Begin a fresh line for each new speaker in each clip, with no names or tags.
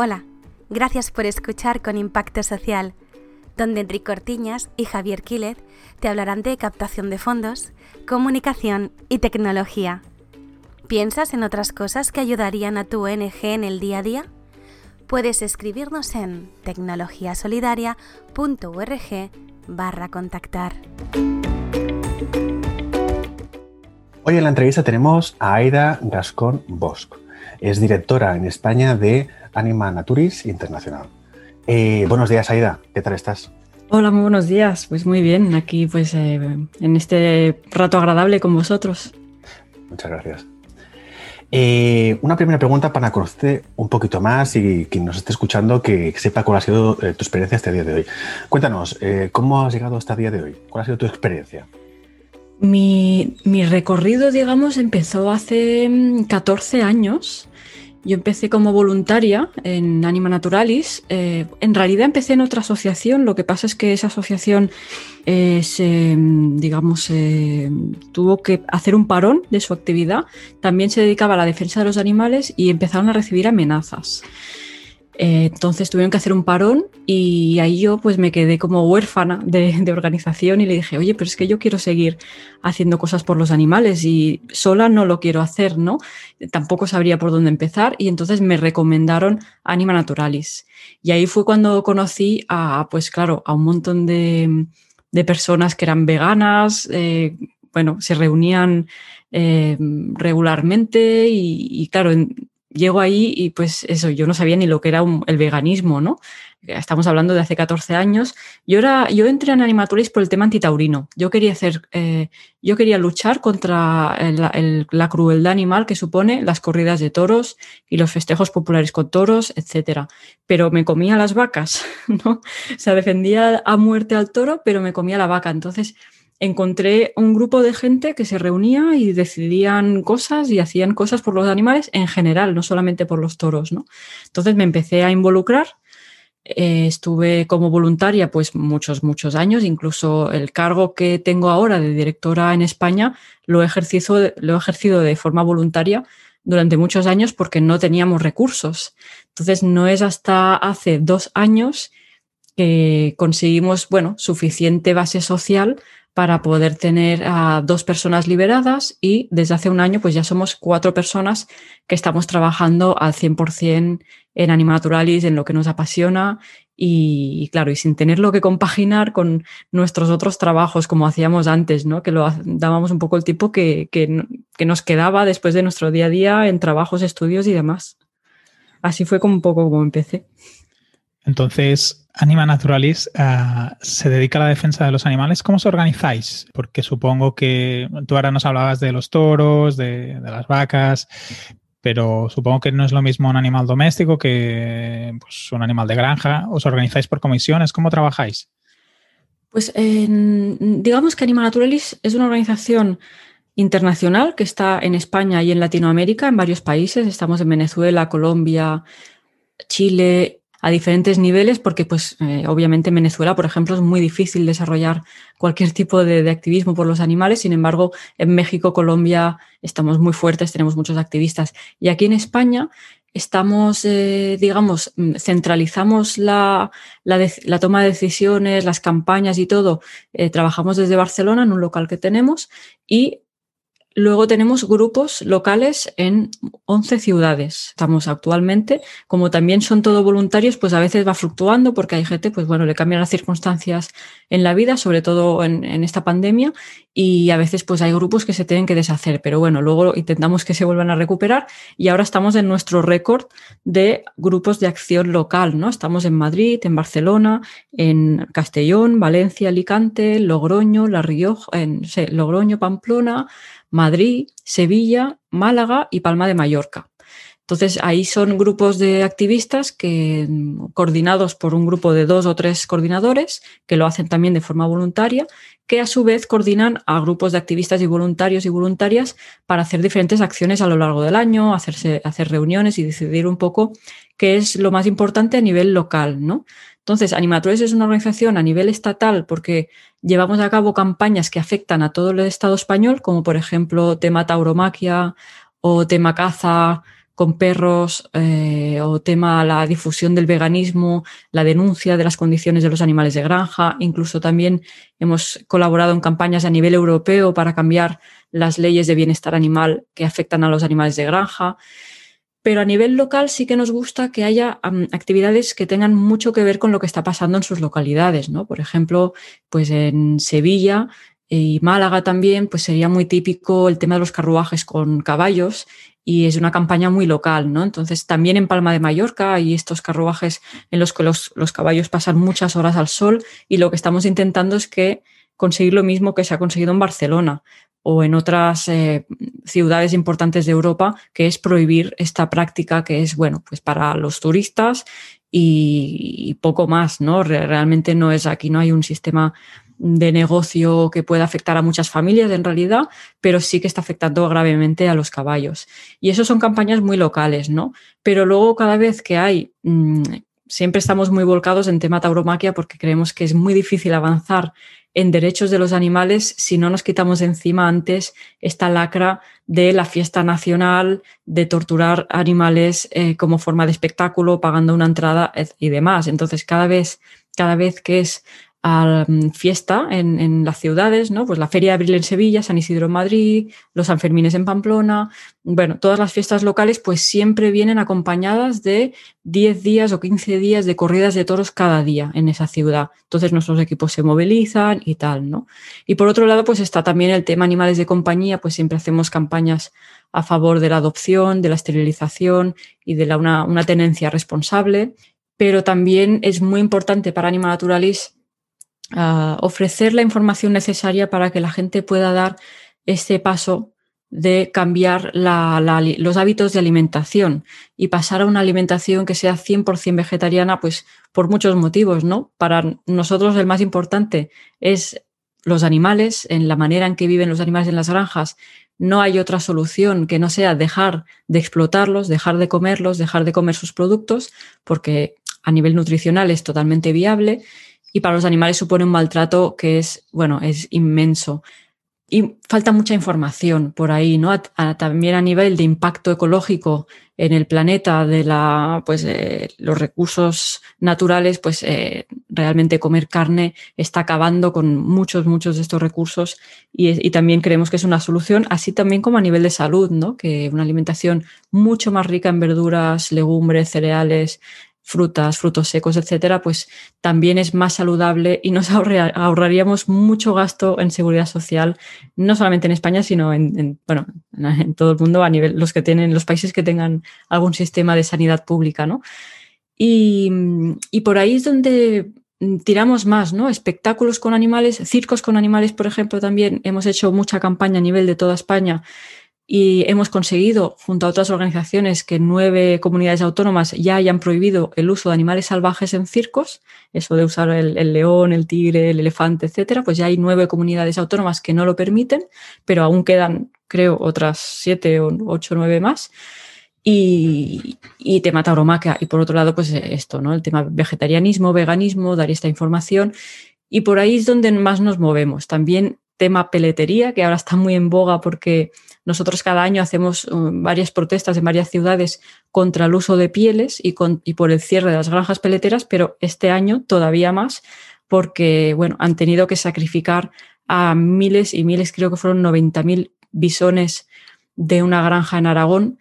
Hola, gracias por escuchar con Impacto Social, donde Enrique Ortiñas y Javier Quílez te hablarán de captación de fondos, comunicación y tecnología. ¿Piensas en otras cosas que ayudarían a tu ONG en el día a día? Puedes escribirnos en tecnologiasolidaria.org barra contactar.
Hoy en la entrevista tenemos a Aida Gascón Bosch. Es directora en España de Anima Naturis Internacional. Eh, buenos días, Aida. ¿Qué tal estás?
Hola, muy buenos días. Pues muy bien, aquí pues eh, en este rato agradable con vosotros.
Muchas gracias. Eh, una primera pregunta para conocerte un poquito más y quien nos esté escuchando que sepa cuál ha sido tu experiencia este día de hoy. Cuéntanos, ¿cómo has llegado hasta el día de hoy? ¿Cuál ha sido tu experiencia?
Mi, mi recorrido, digamos, empezó hace 14 mm, años yo empecé como voluntaria en Anima Naturalis. Eh, en realidad empecé en otra asociación, lo que pasa es que esa asociación eh, se, digamos, tuvo que hacer un parón de su actividad. También se dedicaba a la defensa de los animales y empezaron a recibir amenazas. Eh, entonces tuvieron que hacer un parón y ahí yo pues me quedé como huérfana de, organización y le dije, oye, pero es que yo quiero seguir haciendo cosas por los animales y sola no lo quiero hacer, ¿no? Tampoco sabría por dónde empezar y entonces me recomendaron Anima Naturalis. Y ahí fue cuando conocí a, pues claro, a un montón de, personas que eran veganas, eh, bueno, se reunían eh, regularmente y, claro, llego ahí y pues eso, yo no sabía ni lo que era el veganismo, ¿no? Estamos hablando de hace 14 años. Yo, era, yo entré en Animaturis por el tema antitaurino. Yo quería hacer, eh, yo quería luchar contra la crueldad animal que supone las corridas de toros y los festejos populares con toros, etcétera. Pero me comía las vacas, ¿no? O sea, defendía a muerte al toro, pero me comía la vaca. Entonces, encontré un grupo de gente que se reunía y decidían cosas y hacían cosas por los animales en general, no solamente por los toros, ¿no? Entonces me empecé a involucrar, eh, estuve como voluntaria pues muchos, muchos años, incluso el cargo que tengo ahora de directora en España lo he ejercido, lo he ejercido de forma voluntaria durante muchos años porque no teníamos recursos. Entonces no es hasta hace dos años que conseguimos, bueno, suficiente base social para poder tener a dos personas liberadas y desde hace un año pues ya somos cuatro personas que estamos trabajando al 100% en Animaturalis, en lo que nos apasiona y, claro, y sin tenerlo que compaginar con nuestros otros trabajos como hacíamos antes, ¿no? que lo dábamos un poco el tiempo que, que nos quedaba después de nuestro día a día en trabajos, estudios y demás. Así fue como un poco como empecé.
Entonces, Anima Naturalis uh, se dedica a la defensa de los animales. ¿Cómo os organizáis? Porque supongo que tú ahora nos hablabas de los toros, de, las vacas, pero supongo que no es lo mismo un animal doméstico que pues, un animal de granja. ¿Os organizáis por comisiones? ¿Cómo trabajáis?
Pues digamos que Anima Naturalis es una organización internacional que está en España y en Latinoamérica, en varios países. Estamos en Venezuela, Colombia, Chile, a diferentes niveles, porque pues eh, obviamente en Venezuela, por ejemplo, es muy difícil desarrollar cualquier tipo de, activismo por los animales. Sin embargo, en México, Colombia, estamos muy fuertes, tenemos muchos activistas. Y aquí en España estamos, eh, digamos, mm, centralizamos la, la, toma de decisiones, las campañas y todo. Eh, trabajamos desde Barcelona en un local que tenemos y Luego tenemos grupos locales en 11 ciudades. Estamos actualmente, como también son todos voluntarios, pues a veces va fluctuando porque hay gente, pues bueno, le cambian las circunstancias en la vida, sobre todo en, esta pandemia, y a veces pues hay grupos que se tienen que deshacer, pero bueno, luego intentamos que se vuelvan a recuperar y ahora estamos en nuestro récord de grupos de acción local, ¿no? Estamos en Madrid, en Barcelona, en Castellón, Valencia, Alicante, Logroño, La Rioja, en Logroño, Pamplona, Madrid, Sevilla, Málaga y Palma de Mallorca. Entonces, ahí son grupos de activistas que, mm, coordinados por un grupo de dos o tres coordinadores, que lo hacen también de forma voluntaria, que a su vez coordinan a grupos de activistas y voluntarios y voluntarias para hacer diferentes acciones a lo largo del año, hacerse, hacer reuniones y decidir un poco qué es lo más importante a nivel local, ¿no? Entonces, Animatores es una organización a nivel estatal porque llevamos a cabo campañas que afectan a todo el Estado español, como por ejemplo tema tauromaquia o tema caza con perros eh, o tema la difusión del veganismo, la denuncia de las condiciones de los animales de granja. Incluso también hemos colaborado en campañas a nivel europeo para cambiar las leyes de bienestar animal que afectan a los animales de granja. Pero a nivel local sí que nos gusta que haya actividades que tengan mucho que ver con lo que está pasando en sus localidades, ¿no? Por ejemplo, pues en Sevilla y Málaga también, pues sería muy típico el tema de los carruajes con caballos y es una campaña muy local, ¿no? Entonces, también en Palma de Mallorca hay estos carruajes en los que los, caballos pasan muchas horas al sol y lo que estamos intentando es que conseguir lo mismo que se ha conseguido en Barcelona o en otras eh, ciudades importantes de Europa, que es prohibir esta práctica que es, bueno, pues para los turistas y, poco más, ¿no? Realmente no es aquí, no hay un sistema de negocio que pueda afectar a muchas familias en realidad, pero sí que está afectando gravemente a los caballos. Y eso son campañas muy locales, ¿no? Pero luego cada vez que hay, mm, siempre estamos muy volcados en tema tauromaquia porque creemos que es muy difícil avanzar en derechos de los animales si no nos quitamos encima antes esta lacra de la fiesta nacional, de torturar animales eh, como forma de espectáculo, pagando una entrada y demás. Entonces, cada vez, cada vez que es a mm, fiesta en, las ciudades, ¿no? Pues la Feria de Abril en Sevilla, San Isidro en Madrid, los Sanfermines en Pamplona, bueno, todas las fiestas locales pues siempre vienen acompañadas de 10 días o 15 días de corridas de toros cada día en esa ciudad. Entonces nuestros equipos se movilizan y tal, ¿no? Y por otro lado pues está también el tema animales de compañía, pues siempre hacemos campañas a favor de la adopción, de la esterilización y de una, una tenencia responsable, pero también es muy importante para Anima Naturalis ofrecer la información necesaria para que la gente pueda dar este paso de cambiar los hábitos de alimentación y pasar a una alimentación que sea 100% vegetariana, pues por muchos motivos, ¿no? Para nosotros el más importante es los animales, en la manera en que viven los animales en las granjas, no hay otra solución que no sea dejar de explotarlos, dejar de comerlos, dejar de comer sus productos, porque a nivel nutricional es totalmente viable y para los animales supone un maltrato que es, bueno, es inmenso. Y falta mucha información por ahí, ¿no? también a nivel de impacto ecológico en el planeta, de la, pues, eh, los recursos naturales, pues eh, realmente comer carne está acabando con muchos, muchos de estos recursos y, y, también creemos que es una solución, así también como a nivel de salud, ¿no? Que una alimentación mucho más rica en verduras, legumbres, cereales, frutas, frutos secos, etcétera, pues también es más saludable y nos ahorraríamos mucho gasto en seguridad social, no solamente en España, sino en, bueno, en todo el mundo a nivel, los que tienen, los países que tengan algún sistema de sanidad pública, ¿no? Y, y por ahí es donde tiramos más, ¿no? Espectáculos con animales, circos con animales, por ejemplo, también hemos hecho mucha campaña a nivel de toda España y hemos conseguido, junto a otras organizaciones, que nueve comunidades autónomas ya hayan prohibido el uso de animales salvajes en circos, eso de usar el, león, el tigre, el elefante, etcétera, pues ya hay nueve comunidades autónomas que no lo permiten, pero aún quedan, creo, otras siete o ocho nueve más. Y, y tema tauromaquia. Y por otro lado, pues esto, ¿no? El tema vegetarianismo, veganismo, dar esta información. Y por ahí es donde más nos movemos. También tema peletería, que ahora está muy en boga porque nosotros cada año hacemos um, varias protestas en varias ciudades contra el uso de pieles y, por el cierre de las granjas peleteras, pero este año todavía más porque bueno, han tenido que sacrificar a miles y miles, creo que fueron 90.000 bisones de una granja en Aragón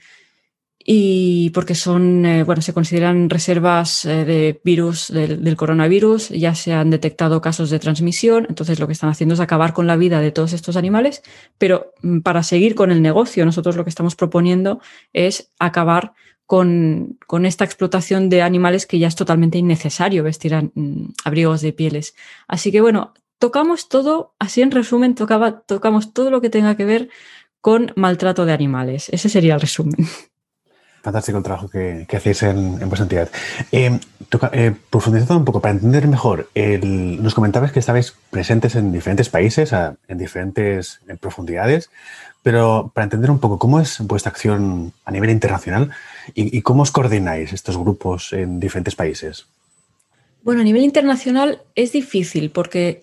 y porque son, eh, bueno, se consideran reservas eh, de virus del, coronavirus, ya se han detectado casos de transmisión, entonces lo que están haciendo es acabar con la vida de todos estos animales, pero mm, para seguir con el negocio, nosotros lo que estamos proponiendo es acabar con, con esta explotación de animales que ya es totalmente innecesario vestir mm, abrigos de pieles. Así que bueno, tocamos todo, así en resumen, tocaba, tocamos todo lo que tenga que ver con maltrato de animales. Ese sería el resumen.
Fantástico el trabajo que, hacéis en, vuestra entidad. Eh, eh, profundizando un poco, para entender mejor, nos comentabas que estabais presentes en diferentes países, en diferentes profundidades, pero para entender un poco cómo es vuestra acción a nivel internacional y, cómo os coordináis estos grupos en diferentes países.
Bueno, a nivel internacional es difícil porque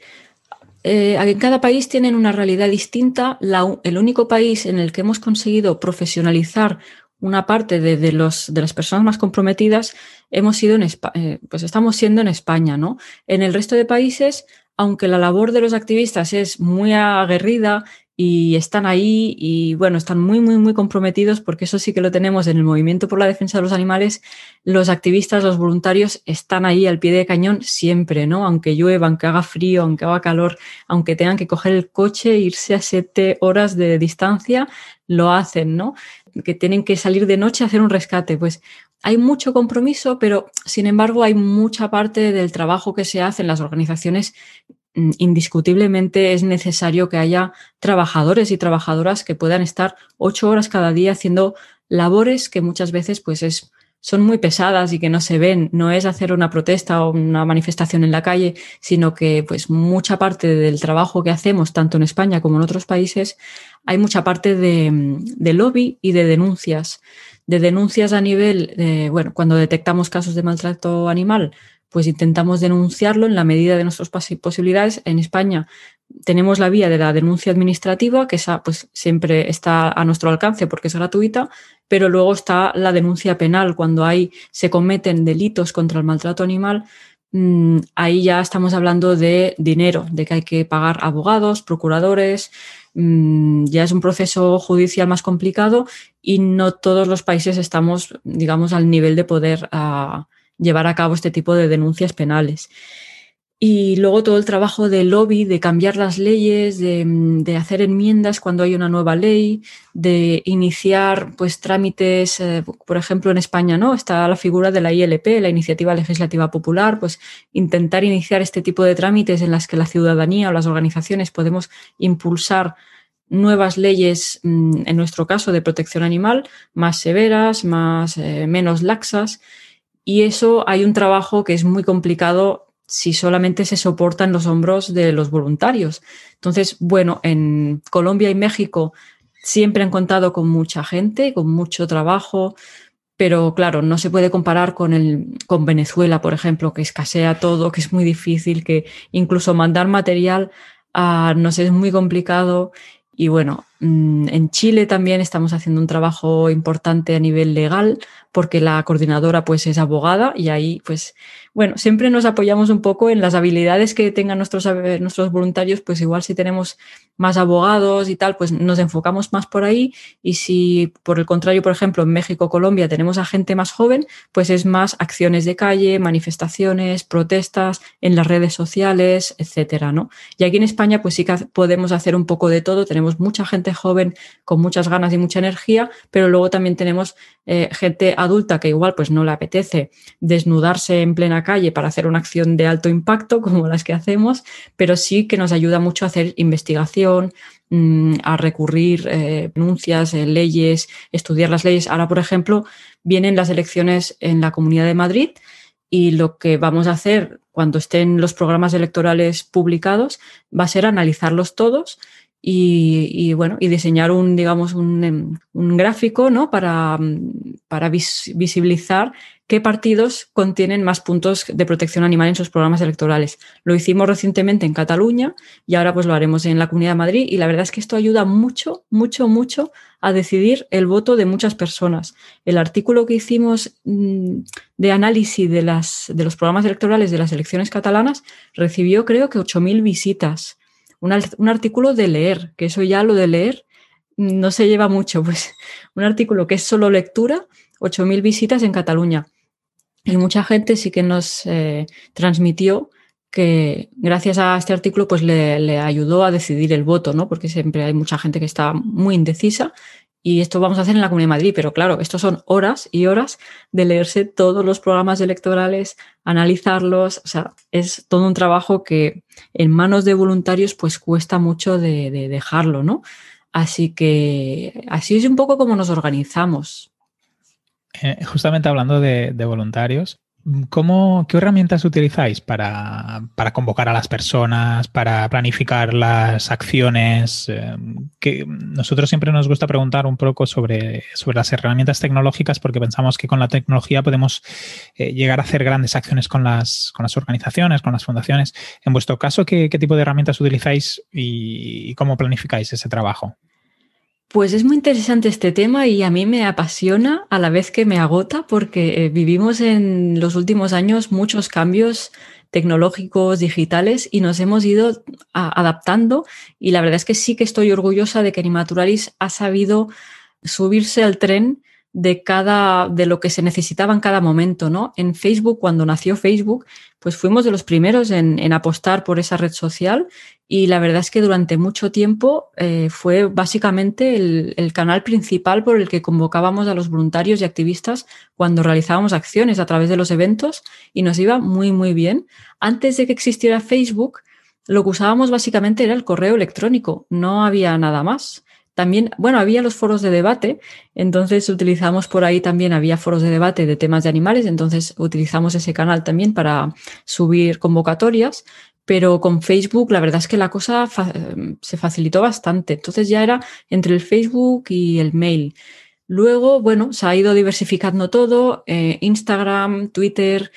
eh, en cada país tienen una realidad distinta. el único país en el que hemos conseguido profesionalizar una parte de, los, de las personas más comprometidas hemos sido en eh, pues estamos siendo en España, ¿no? En el resto de países, aunque la labor de los activistas es muy aguerrida y están ahí y bueno, están muy, muy, muy comprometidos porque eso sí que lo tenemos en el movimiento por la defensa de los animales. Los activistas, los voluntarios están ahí al pie de cañón siempre, ¿no? Aunque llueva, aunque haga frío, aunque haga calor, aunque tengan que coger el coche e irse a siete horas de distancia, lo hacen, ¿no? Que tienen que salir de noche a hacer un rescate. Pues hay mucho compromiso, pero sin embargo hay mucha parte del trabajo que se hace en las organizaciones Mm, indiscutiblemente es necesario que haya trabajadores y trabajadoras que puedan estar ocho horas cada día haciendo labores que muchas veces pues es, son muy pesadas y que no se ven. No es hacer una protesta o una manifestación en la calle, sino que pues mucha parte del trabajo que hacemos, tanto en España como en otros países, hay mucha parte de, de lobby y de denuncias. De denuncias a nivel, de, bueno, cuando detectamos casos de maltrato animal, pues intentamos denunciarlo en la medida de nuestras posibilidades. En España tenemos la vía de la denuncia administrativa, que esa pues siempre está a nuestro alcance porque es gratuita, pero luego está la denuncia penal cuando hay se cometen delitos contra el maltrato animal. Mm, ahí ya estamos hablando de dinero, de que hay que pagar abogados, procuradores, mm, ya es un proceso judicial más complicado y no todos los países estamos, digamos, al nivel de poder uh, llevar a cabo este tipo de denuncias penales. Y luego todo el trabajo de lobby, de cambiar las leyes, de, hacer enmiendas cuando hay una nueva ley, de iniciar pues trámites, eh, por ejemplo en España, ¿no? Está la figura de la ILP, la Iniciativa Legislativa Popular, pues intentar iniciar este tipo de trámites en las que la ciudadanía o las organizaciones podemos impulsar nuevas leyes, mm, en nuestro caso, de protección animal, más severas, más eh, menos laxas y eso hay un trabajo que es muy complicado si solamente se soporta en los hombros de los voluntarios. Entonces, bueno, en Colombia y México siempre han contado con mucha gente, con mucho trabajo, pero claro, no se puede comparar con, el, con Venezuela, por ejemplo, que escasea todo, que es muy difícil, que incluso mandar material a, no sé, es muy complicado. Y bueno, en Chile también estamos haciendo un trabajo importante a nivel legal porque la coordinadora pues es abogada y ahí pues bueno, siempre nos apoyamos un poco en las habilidades que tengan nuestros, nuestros voluntarios, pues igual si tenemos más abogados y tal, pues nos enfocamos más por ahí y si por el contrario, por ejemplo, en México, Colombia tenemos a gente más joven, pues es más acciones de calle, manifestaciones, protestas en las redes sociales, etcétera, ¿no? Y aquí en España pues sí que podemos hacer un poco de todo, tenemos mucha gente joven con muchas ganas y mucha energía, pero luego también tenemos eh, gente adulta que igual pues no le apetece desnudarse en plena calle para hacer una acción de alto impacto como las que hacemos, pero sí que nos ayuda mucho a hacer investigación, mm, a recurrir eh, denuncias, eh, leyes, estudiar las leyes. Ahora, por ejemplo, vienen las elecciones en la Comunidad de Madrid y lo que vamos a hacer cuando estén los programas electorales publicados va a ser analizarlos todos y, bueno, y diseñar un, digamos, un, em, un gráfico ¿no? para, para visibilizar qué partidos contienen más puntos de protección animal en sus programas electorales. Lo hicimos recientemente en Cataluña y ahora pues lo haremos en la Comunidad de Madrid y la verdad es que esto ayuda mucho, mucho, mucho a decidir el voto de muchas personas. El artículo que hicimos mm, de análisis de, las, de los programas electorales de las elecciones catalanas recibió creo que 8.000 visitas un, artículo de leer, que eso ya lo de leer no se lleva mucho, pues un artículo que es solo lectura, 8.000 visitas en Cataluña. Y mucha gente sí que nos eh, transmitió que gracias a este artículo pues le, le, ayudó a decidir el voto, ¿no? Porque siempre hay mucha gente que está muy indecisa y esto vamos a hacer en la Comunidad de Madrid, pero claro, esto son horas y horas de leerse todos los programas electorales, analizarlos, o sea, es todo un trabajo que en manos de voluntarios pues cuesta mucho de, dejarlo, ¿no? Así que así es un poco como nos organizamos.
Eh, justamente hablando de, de voluntarios, ¿Cómo, ¿Qué herramientas utilizáis para, convocar a las personas, para planificar las acciones? Eh, que nosotros siempre nos gusta preguntar un poco sobre, sobre las herramientas tecnológicas porque pensamos que con la tecnología podemos eh, llegar a hacer grandes acciones con las, con las organizaciones, con las fundaciones. En vuestro caso, ¿qué, tipo de herramientas utilizáis y cómo planificáis ese trabajo?
Pues es muy interesante este tema y a mí me apasiona a la vez que me agota porque eh, vivimos en los últimos años muchos cambios tecnológicos, digitales y nos hemos ido adaptando y la verdad es que sí que estoy orgullosa de que Animaturalis ha sabido subirse al tren de cada de lo que se necesitaba en cada momento, ¿no? En Facebook, cuando nació Facebook, pues fuimos de los primeros en, apostar por esa red social y la verdad es que durante mucho tiempo eh, fue básicamente el, canal principal por el que convocábamos a los voluntarios y activistas cuando realizábamos acciones a través de los eventos y nos iba muy, muy bien. Antes de que existiera Facebook, lo que usábamos básicamente era el correo electrónico, no había nada más. También, bueno, había los foros de debate, entonces utilizamos por ahí también, había foros de debate de temas de animales, entonces utilizamos ese canal también para subir convocatorias, pero con Facebook la verdad es que la cosa se facilitó bastante. Entonces ya era entre el Facebook y el mail. Luego, bueno, se ha ido diversificando todo, eh, Instagram, Twitter,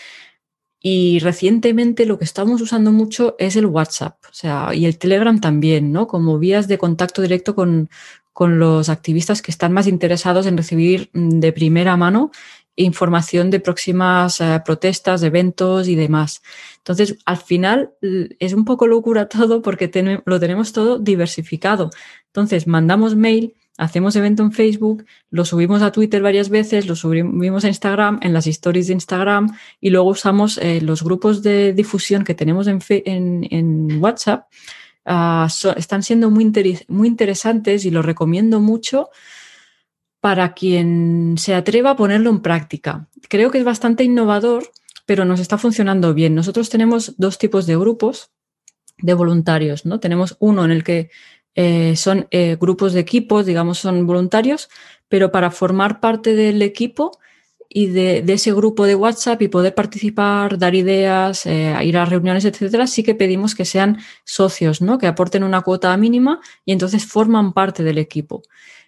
y recientemente lo que estamos usando mucho es el WhatsApp, o sea, y el Telegram también, ¿no? Como vías de contacto directo con, los activistas que están más interesados en recibir mm, de primera mano información de próximas eh, protestas, eventos y demás. Entonces, al final es un poco locura todo porque lo tenemos todo diversificado. Entonces, mandamos mail hacemos evento en Facebook, lo subimos a Twitter varias veces, lo subimos a Instagram, en las stories de Instagram y luego usamos eh, los grupos de difusión que tenemos en, WhatsApp. Ah, están siendo muy, muy interesantes y lo recomiendo mucho para quien se atreva a ponerlo en práctica. Creo que es bastante innovador, pero nos está funcionando bien. Nosotros tenemos dos tipos de grupos de voluntarios, ¿no? Tenemos uno en el que eh, son eh, grupos de equipos, digamos, son voluntarios, pero para formar parte del equipo y de, ese grupo de WhatsApp y poder participar, dar ideas, eh, ir a reuniones, etcétera, sí que pedimos que sean socios, ¿no? Que aporten una cuota mínima y entonces forman parte del equipo.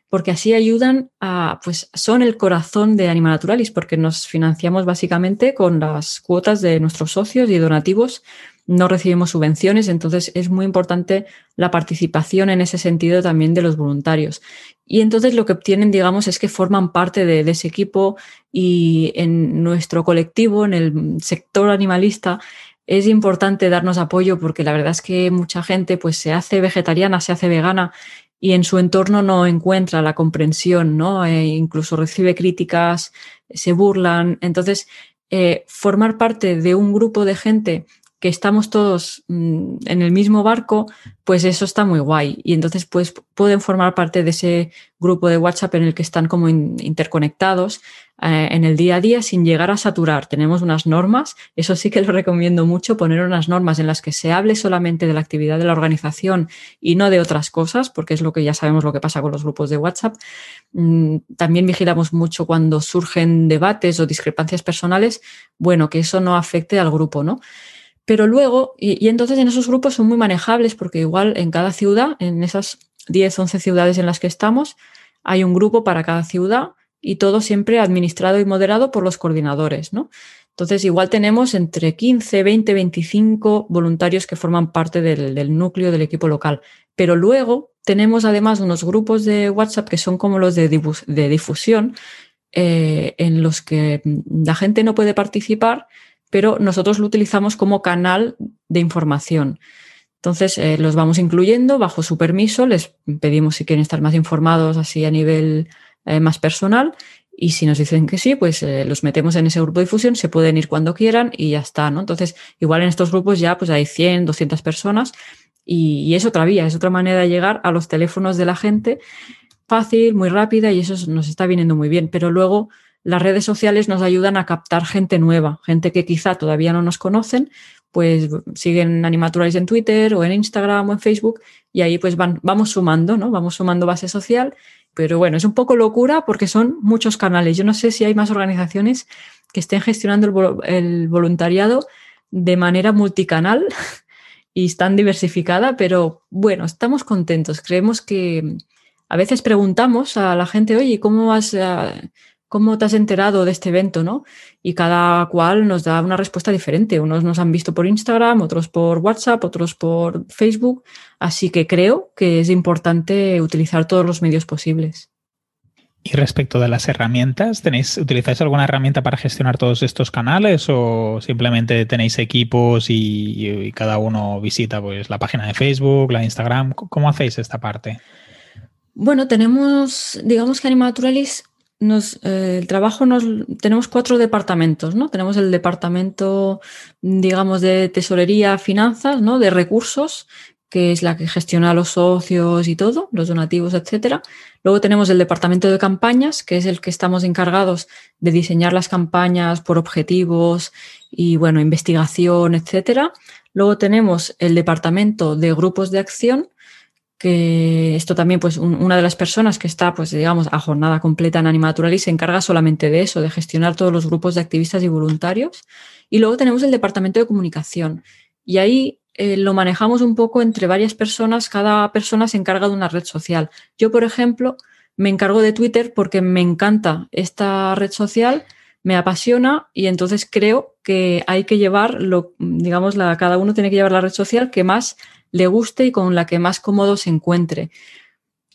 Porque así ayudan a, pues son el corazón de Anima Naturalis, porque nos financiamos básicamente con las cuotas de nuestros socios y donativos no recibimos subvenciones, entonces es muy importante la participación en ese sentido también de los voluntarios. Y entonces lo que obtienen, digamos, es que forman parte de, ese equipo y en nuestro colectivo, en el sector animalista, es importante darnos apoyo porque la verdad es que mucha gente pues se hace vegetariana, se hace vegana y en su entorno no encuentra la comprensión, ¿no? E incluso recibe críticas, se burlan. Entonces, eh, formar parte de un grupo de gente que estamos todos mm, en el mismo barco, pues eso está muy guay. Y entonces pues, pueden formar parte de ese grupo de WhatsApp en el que están como interconectados eh, en el día a día sin llegar a saturar. Tenemos unas normas, eso sí que lo recomiendo mucho, poner unas normas en las que se hable solamente de la actividad de la organización y no de otras cosas, porque es lo que ya sabemos lo que pasa con los grupos de WhatsApp. Mm, también vigilamos mucho cuando surgen debates o discrepancias personales, bueno, que eso no afecte al grupo, ¿no? Pero luego, y, entonces en esos grupos son muy manejables porque igual en cada ciudad, en esas 10, 11 ciudades en las que estamos, hay un grupo para cada ciudad y todo siempre administrado y moderado por los coordinadores, ¿no? Entonces, igual tenemos entre 15, 20, 25 voluntarios que forman parte del, núcleo del equipo local. Pero luego tenemos además unos grupos de WhatsApp que son como los de, difusión, eh, en los que la gente no puede participar, pero nosotros lo utilizamos como canal de información. Entonces, eh, los vamos incluyendo bajo su permiso, les pedimos si quieren estar más informados así a nivel eh, más personal y si nos dicen que sí, pues eh, los metemos en ese grupo de difusión, se pueden ir cuando quieran y ya está, ¿no? Entonces, igual en estos grupos ya pues hay 100, 200 personas y, y es otra vía, es otra manera de llegar a los teléfonos de la gente fácil, muy rápida y eso nos está viniendo muy bien, pero luego las redes sociales nos ayudan a captar gente nueva, gente que quizá todavía no nos conocen, pues siguen Animaturalis en Twitter o en Instagram o en Facebook y ahí pues vamos sumando, ¿no? Vamos sumando base social, pero bueno, es un poco locura porque son muchos canales. Yo no sé si hay más organizaciones que estén gestionando el, voluntariado de manera multicanal y están diversificada, pero bueno, estamos contentos. Creemos que a veces preguntamos a la gente, oye, ¿cómo vas a ¿cómo te has enterado de este evento? ¿no? Y cada cual nos da una respuesta diferente. Unos nos han visto por Instagram, otros por WhatsApp, otros por Facebook. Así que creo que es importante utilizar todos los medios posibles.
Y respecto de las herramientas, ¿tenéis, ¿utilizáis alguna herramienta para gestionar todos estos canales o simplemente tenéis equipos y, cada uno visita pues, la página de Facebook, la de Instagram? ¿Cómo hacéis esta parte?
Bueno, tenemos, digamos que Animaturalis, nos, eh, el trabajo nos, tenemos cuatro departamentos, ¿no? Tenemos el departamento, digamos, de tesorería, finanzas, ¿no? De recursos, que es la que gestiona los socios y todo, los donativos, etcétera. Luego tenemos el departamento de campañas, que es el que estamos encargados de diseñar las campañas por objetivos y bueno, investigación, etcétera. Luego tenemos el departamento de grupos de acción, que esto también, pues, una de las personas que está, pues, digamos, a jornada completa en Animaturalis se encarga solamente de eso, de gestionar todos los grupos de activistas y voluntarios. Y luego tenemos el departamento de comunicación. Y ahí eh, lo manejamos un poco entre varias personas, cada persona se encarga de una red social. Yo, por ejemplo, me encargo de Twitter porque me encanta esta red social, me apasiona y entonces creo que hay que llevar, lo, digamos, cada uno tiene que llevar la red social que más le guste y con la que más cómodo se encuentre.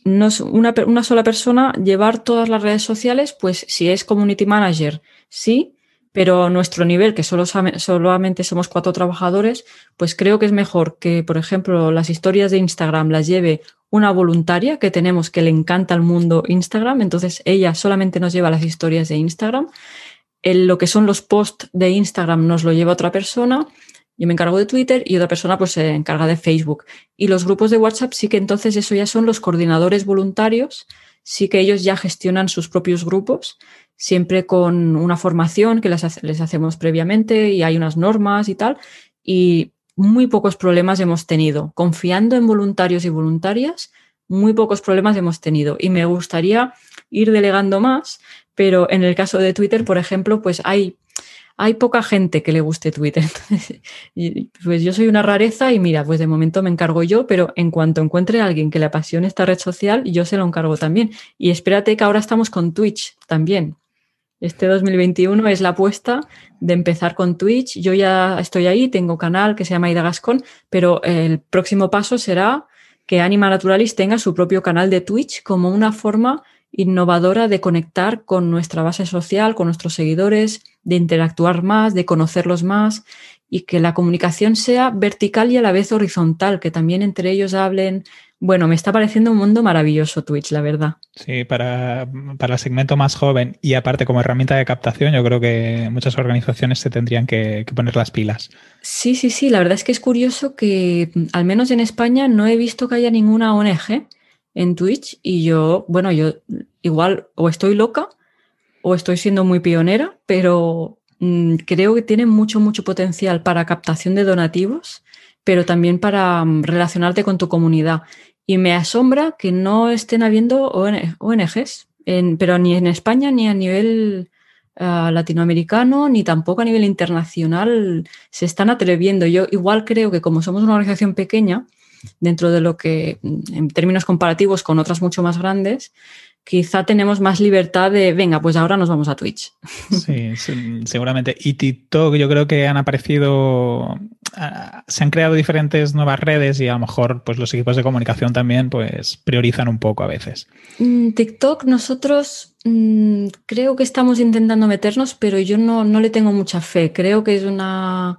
No una, una sola persona llevar todas las redes sociales, pues si es community manager, sí, pero nuestro nivel, que solo, solamente somos cuatro trabajadores, pues creo que es mejor que, por ejemplo, las historias de Instagram las lleve una voluntaria que tenemos que le encanta al mundo Instagram, entonces ella solamente nos lleva las historias de Instagram. En lo que son los posts de Instagram nos lo lleva otra persona. Yo me encargo de Twitter y otra persona pues se encarga de Facebook. Y los grupos de WhatsApp sí que entonces eso ya son los coordinadores voluntarios, sí que ellos ya gestionan sus propios grupos siempre con una formación que les, les hacemos previamente y hay unas normas y tal. Y muy pocos problemas hemos tenido. Confiando en voluntarios y voluntarias, muy pocos problemas hemos tenido. Y me gustaría ir delegando más, pero en el caso de Twitter, por ejemplo, pues hay, hay poca gente que le guste Twitter. pues yo soy una rareza y mira, pues de momento me encargo yo, pero en cuanto encuentre a alguien que le apasione esta red social, yo se lo encargo también. Y espérate que ahora estamos con Twitch también. Este 2021 es la apuesta de empezar con Twitch. Yo ya estoy ahí, tengo canal que se llama Ida Gascon, pero el próximo paso será que Anima Naturalis tenga su propio canal de Twitch como una forma innovadora de conectar con nuestra base social, con nuestros seguidores, de interactuar más, de conocerlos más y que la comunicación sea vertical y a la vez horizontal, que también entre ellos hablen, bueno, me está pareciendo un mundo maravilloso Twitch, la verdad.
Sí, para, para, el segmento más joven y aparte como herramienta de captación, yo creo que muchas organizaciones se tendrían que, poner las pilas.
Sí, sí, sí, la verdad es que es curioso que al menos en España no he visto que haya ninguna ONG en Twitch y yo, bueno, yo igual o estoy loca o estoy siendo muy pionera, pero mm, creo que tiene mucho, mucho potencial para captación de donativos, pero también para mm, relacionarte con tu comunidad. Y me asombra que no estén habiendo ONGs, pero ni en España ni a nivel ah, latinoamericano, ni tampoco a nivel internacional se están atreviendo. Yo igual creo que como somos una organización pequeña, dentro de lo que, en términos comparativos con otras mucho más grandes, quizá tenemos más libertad de, venga, pues ahora nos vamos a Twitch.
Sí, seguramente. Y TikTok, yo creo que han aparecido, ah, se han creado diferentes nuevas redes y a lo mejor pues los equipos de comunicación también pues priorizan un poco a veces.
Mm, TikTok nosotros mm, creo que estamos intentando meternos, pero yo no, no le tengo mucha fe. Creo que es una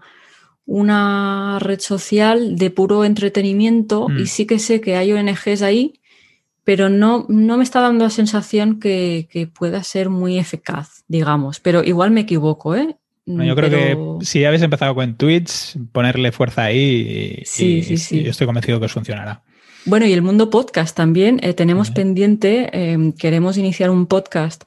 una red social de puro entretenimiento y mm. sí que sé que hay ONGs ahí pero no, no me está dando la sensación que, pueda ser muy eficaz, digamos. Pero igual me equivoco, ¿eh?
yo creo que si habéis empezado con Twitch, ponerle fuerza ahí y, sí, sí, sí. yo estoy convencido que os funcionará.
Bueno, y el mundo podcast también. Eh, tenemos pendiente, em, queremos iniciar un podcast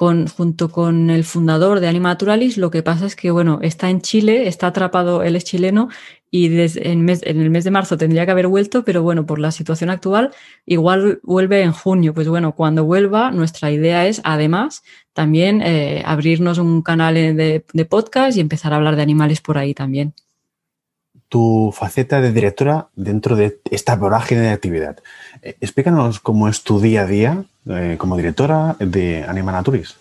junto con el fundador de Anima Naturalis. Lo que pasa es que, bueno, está en Chile, está atrapado, él es chileno y desde en, el mes de marzo tendría que haber vuelto, pero bueno, por la situación actual, igual vuelve en junio. Pues bueno, cuando vuelva, nuestra idea es además también eh, abrirnos un canal de, podcast y empezar a hablar de animales por ahí también.
Tu faceta de directora dentro de esta vorágine de actividad. Eh, explícanos cómo es tu día a día eh, como directora de Anima Naturis.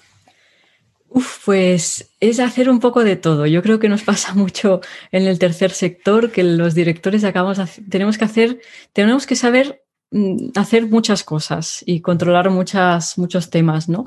Uf, pues es hacer un poco de todo. Yo creo que nos pasa mucho en el tercer sector que los directores acabamos tenemos que hacer, tenemos que saber mm, hacer muchas cosas y controlar muchas, muchos temas, ¿no?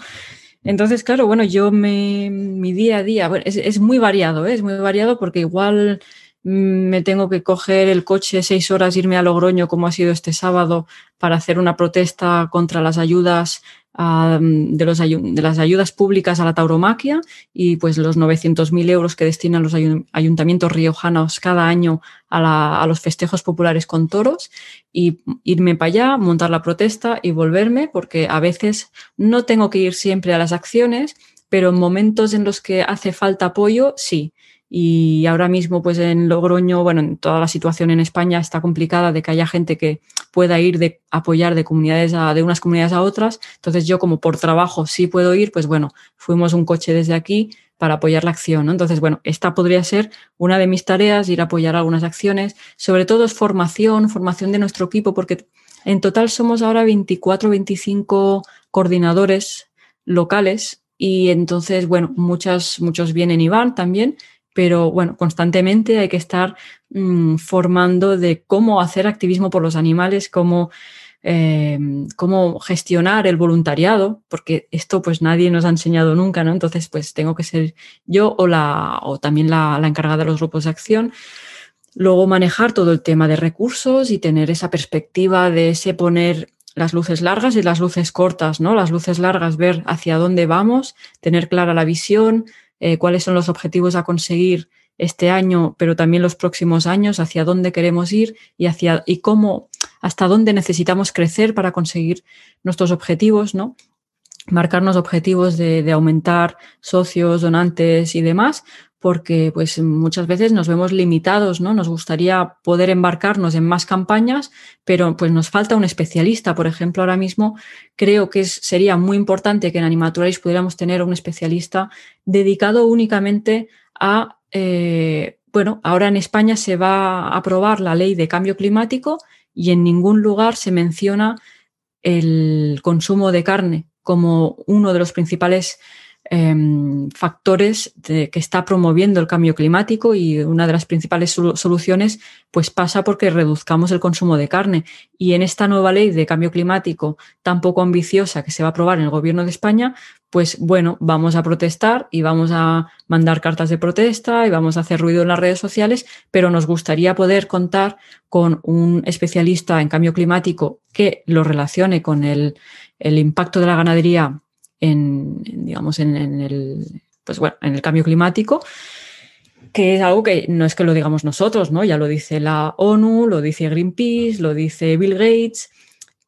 Entonces, claro, bueno, yo mi día a día, bueno, es, muy variado, ¿eh? es muy variado porque igual me tengo que coger el coche seis horas, irme a Logroño, como ha sido este sábado, para hacer una protesta contra las ayudas de, los, de, las ayudas públicas a la tauromaquia y pues los 900.000 euros que destinan los ayuntamientos riojanos cada año a, los festejos populares con toros y irme para allá, montar la protesta y volverme porque a veces no tengo que ir siempre a las acciones, pero en momentos en los que hace falta apoyo, sí. Y ahora mismo, pues en Logroño, bueno, en toda la situación en España está complicada de que haya gente que pueda ir de apoyar de comunidades a, de unas comunidades a otras. Entonces yo como por trabajo sí puedo ir, pues bueno, fuimos un coche desde aquí para apoyar la acción. Entonces, bueno, esta podría ser una de mis tareas, ir a apoyar algunas acciones. Sobre todo es formación, formación de nuestro equipo, porque en total somos ahora 24, 25 coordinadores locales y entonces, bueno, muchas, muchos vienen y van también, pero bueno, constantemente hay que estar mm, formando de cómo hacer activismo por los animales, cómo, eh, cómo gestionar el voluntariado, porque esto pues nadie nos ha enseñado nunca, ¿no? Entonces pues tengo que ser yo o, la, o también la, la encargada de los grupos de acción. Luego manejar todo el tema de recursos y tener esa perspectiva de ese poner las luces largas y las luces cortas, ¿no? Las luces largas, ver hacia dónde vamos, tener clara la visión, eh, cuáles son los objetivos a conseguir este año, pero también los próximos años, hacia dónde queremos ir y hacia y cómo, hasta dónde necesitamos crecer para conseguir nuestros objetivos, ¿no? Marcarnos objetivos de, de aumentar socios, donantes y demás, porque pues muchas veces nos vemos limitados, ¿no? Nos gustaría poder embarcarnos en más campañas, pero pues nos falta un especialista. Por ejemplo, ahora mismo creo que sería muy importante que en Animaturalis pudiéramos tener un especialista dedicado únicamente a, eh, bueno, ahora en España se va a aprobar la ley de cambio climático y en ningún lugar se menciona el consumo de carne como uno de los principales Em, factores que está promoviendo el cambio climático y una de las principales soluciones pues pasa porque reduzcamos el consumo de carne. Y en esta nueva ley de cambio climático tan poco ambiciosa que se va a aprobar en el gobierno de España, pues bueno, vamos a protestar y vamos a mandar cartas de protesta y vamos a hacer ruido en las redes sociales, pero nos gustaría poder contar con un especialista en cambio climático que lo relacione con el impacto de la ganadería en, digamos, en, el, pues bueno, en el cambio climático, que es algo que no es que lo digamos nosotros, ¿no? Ya lo dice la ONU, lo dice Greenpeace, lo dice Bill Gates,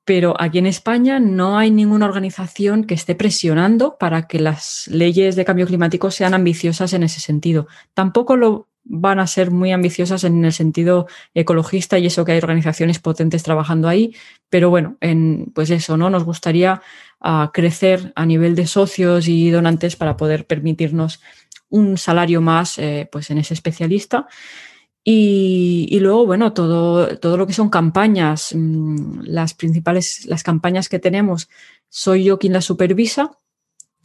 pero aquí en España no hay ninguna organización que esté presionando para que las leyes de cambio climático sean ambiciosas en ese sentido. Tampoco lo van a ser muy ambiciosas en el sentido ecologista y eso que hay organizaciones potentes trabajando ahí, pero bueno, en, pues eso, ¿no? Nos gustaría uh, crecer a nivel de socios y donantes para poder permitirnos un salario más eh, pues en ese especialista. Y, luego, bueno, todo, todo lo que son campañas, mmm, las principales, las campañas que tenemos, soy yo quien las supervisa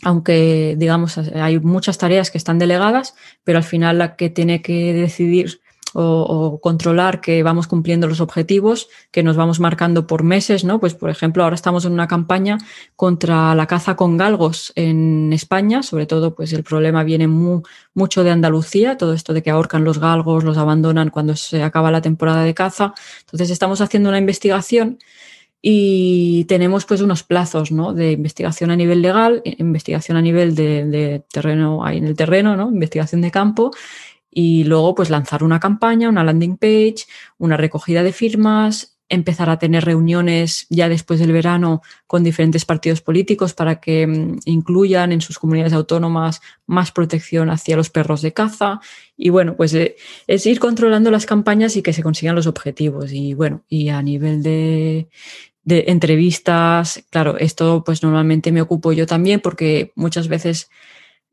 aunque digamos hay muchas tareas que están delegadas, pero al final la que tiene que decidir o, controlar que vamos cumpliendo los objetivos que nos vamos marcando por meses, ¿no? Pues por ejemplo, ahora estamos en una campaña contra la caza con galgos en España, sobre todo pues el problema viene mucho de Andalucía, todo esto de que ahorcan los galgos, los abandonan cuando se acaba la temporada de caza. Entonces estamos haciendo una investigación y tenemos pues unos plazos ¿no? de investigación a nivel legal, investigación a nivel de, de terreno, ahí en el terreno, ¿no? investigación de campo y luego pues lanzar una campaña, una landing page, una recogida de firmas, empezar a tener reuniones ya después del verano con diferentes partidos políticos para que mm, incluyan en sus comunidades autónomas más protección hacia los perros de caza. Y bueno, pues eh, es ir controlando las campañas y que se consigan los objetivos. Y bueno, y a nivel de, de entrevistas, claro, esto pues normalmente me ocupo yo también porque muchas veces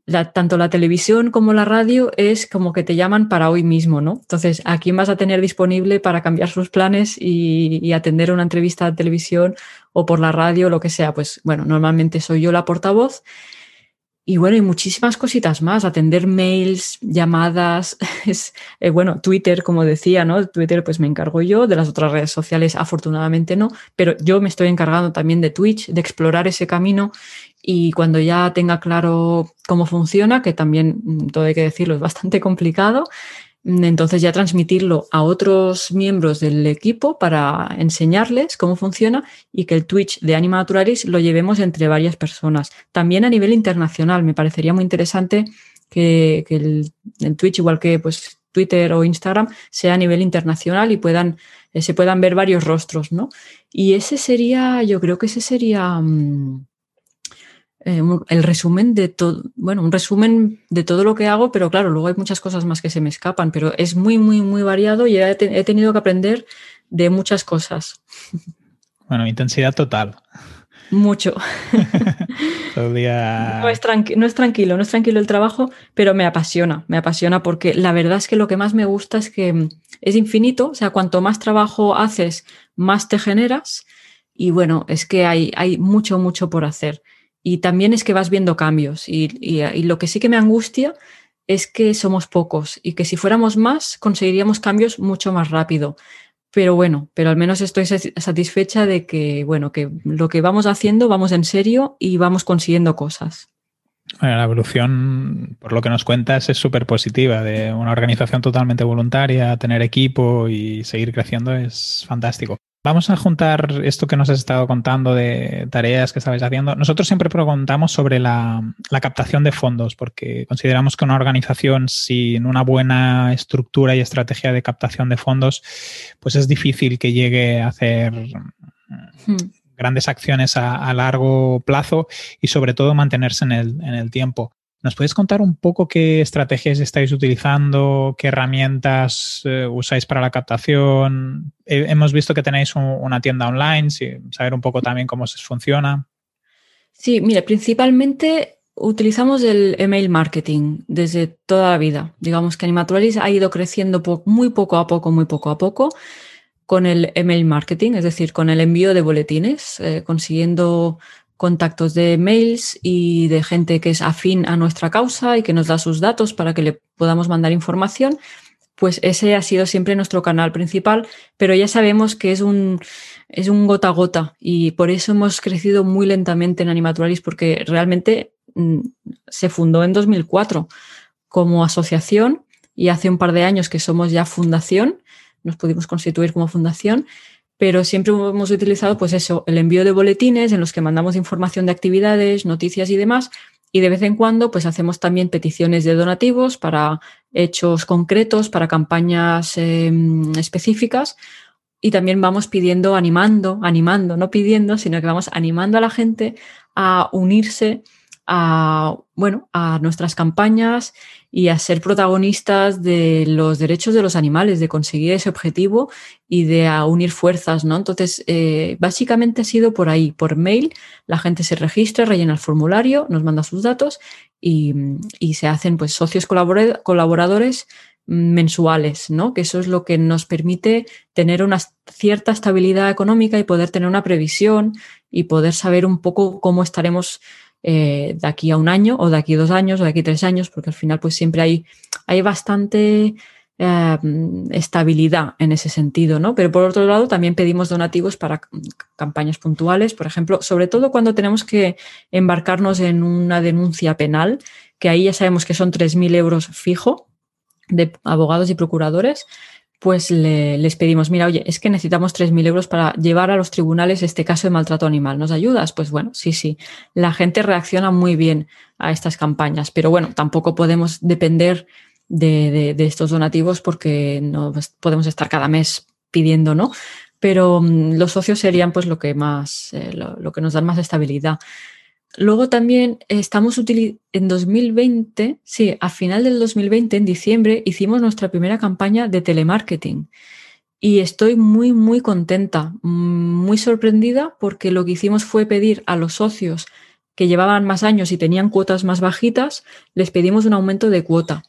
tanto la televisión como la radio es como que te llaman para hoy mismo, ¿no? Entonces, ¿a quién vas a tener disponible para cambiar sus planes y, y atender una entrevista de televisión o por la radio, lo que sea? Pues bueno, normalmente soy yo la portavoz y bueno, y muchísimas cositas más, atender mails, llamadas, es, eh, bueno, Twitter, como decía, ¿no? Twitter pues me encargo yo, de las otras redes sociales afortunadamente no, pero yo me estoy encargando también de Twitch, de explorar ese camino y cuando ya tenga claro cómo funciona, que también, mm, todo hay que decirlo, es bastante complicado, entonces ya transmitirlo a otros miembros del equipo para enseñarles cómo funciona y que el Twitch de Anima Naturalis lo llevemos entre varias personas. También a nivel internacional me parecería muy interesante que, el, Twitch, igual que pues, Twitter o Instagram, sea a nivel internacional y puedan, eh, se puedan ver varios rostros, ¿no? Y ese sería, yo creo que ese sería... Mm, eh, el resumen de todo, bueno, un resumen de todo lo que hago, pero claro, luego hay muchas cosas más que se me escapan, pero es muy, muy, muy variado y he, he tenido que aprender de muchas cosas.
Bueno, intensidad total.
Mucho.
Todo día...
no, es no es tranquilo, no es tranquilo el trabajo, pero me apasiona, me apasiona porque la verdad es que lo que más me gusta es que es infinito, o sea, cuanto más trabajo haces, más te generas y bueno, es que hay, hay mucho, mucho por hacer. Y también es que vas viendo cambios. Y, lo que sí que me angustia es que somos pocos y que si fuéramos más conseguiríamos cambios mucho más rápido. Pero bueno, pero al menos estoy satisfecha de que, bueno, que lo que vamos haciendo vamos en serio y vamos consiguiendo cosas.
Bueno, la evolución, por lo que nos cuentas, es súper positiva. De una organización totalmente voluntaria, tener equipo y seguir creciendo es fantástico. Vamos a juntar esto que nos has estado contando de tareas que estabais haciendo. Nosotros siempre preguntamos sobre la, captación de fondos, porque consideramos que una organización sin una buena estructura y estrategia de captación de fondos, pues es difícil que llegue a hacer hmm. grandes acciones a, largo plazo y sobre todo mantenerse en el tiempo. ¿Nos puedes contar un poco qué estrategias estáis utilizando, qué herramientas eh, usáis para la captación? hemos visto que tenéis una tienda online, saber un poco también cómo se funciona.
Sí, mire, principalmente utilizamos el email marketing desde toda la vida. Digamos que Animaturalis ha ido creciendo muy poco a poco, muy poco a poco con el email marketing, es decir, con el envío de boletines, eh, consiguiendo contactos de mails y de gente que es afín a nuestra causa y que nos da sus datos para que le podamos mandar información, pues ese ha sido siempre nuestro canal principal, pero ya sabemos que es un, es un gota a gota y por eso hemos crecido muy lentamente en Animaturalis porque realmente mm, se fundó en 2004 como asociación y hace un par de años que somos ya fundación, nos pudimos constituir como fundación pero siempre hemos utilizado pues eso, el envío de boletines en los que mandamos información de actividades, noticias y demás, y de vez en cuando pues hacemos también peticiones de donativos para hechos concretos, para campañas em, específicas y también vamos pidiendo, animando, animando, no pidiendo, sino que vamos animando a la gente a unirse a, bueno, a nuestras campañas y a ser protagonistas de los derechos de los animales, de conseguir ese objetivo y de unir fuerzas, ¿no? Entonces, eh, básicamente ha sido por ahí, por mail, la gente se registra, rellena el formulario, nos manda sus datos y, se hacen pues socios colaboradores mensuales, ¿no? Que eso es lo que nos permite tener una cierta estabilidad económica y poder tener una previsión y poder saber un poco cómo estaremos eh, de aquí a un año o de aquí a dos años o de aquí a tres años, porque al final pues siempre hay, hay bastante eh, estabilidad en ese sentido, ¿no? Pero por otro lado también pedimos donativos para campañas puntuales, por ejemplo, sobre todo cuando tenemos que embarcarnos en una denuncia penal, que ahí ya sabemos que son 3.000 euros fijo de abogados y procuradores pues les pedimos, mira, oye, es que necesitamos 3.000 euros para llevar a los tribunales este caso de maltrato animal. ¿Nos ayudas? Pues bueno, sí, sí. La gente reacciona muy bien a estas campañas, pero bueno, tampoco podemos depender de, estos donativos porque no pues, podemos estar cada mes pidiendo, ¿no? Pero mm, los socios serían pues lo que más, eh, lo que nos da más estabilidad. Luego también estamos en 2020, sí, a final del 2020, en diciembre, hicimos nuestra primera campaña de telemarketing. Y estoy muy, muy contenta, muy sorprendida porque lo que hicimos fue pedir a los socios que llevaban más años y tenían cuotas más bajitas, les pedimos un aumento de cuota.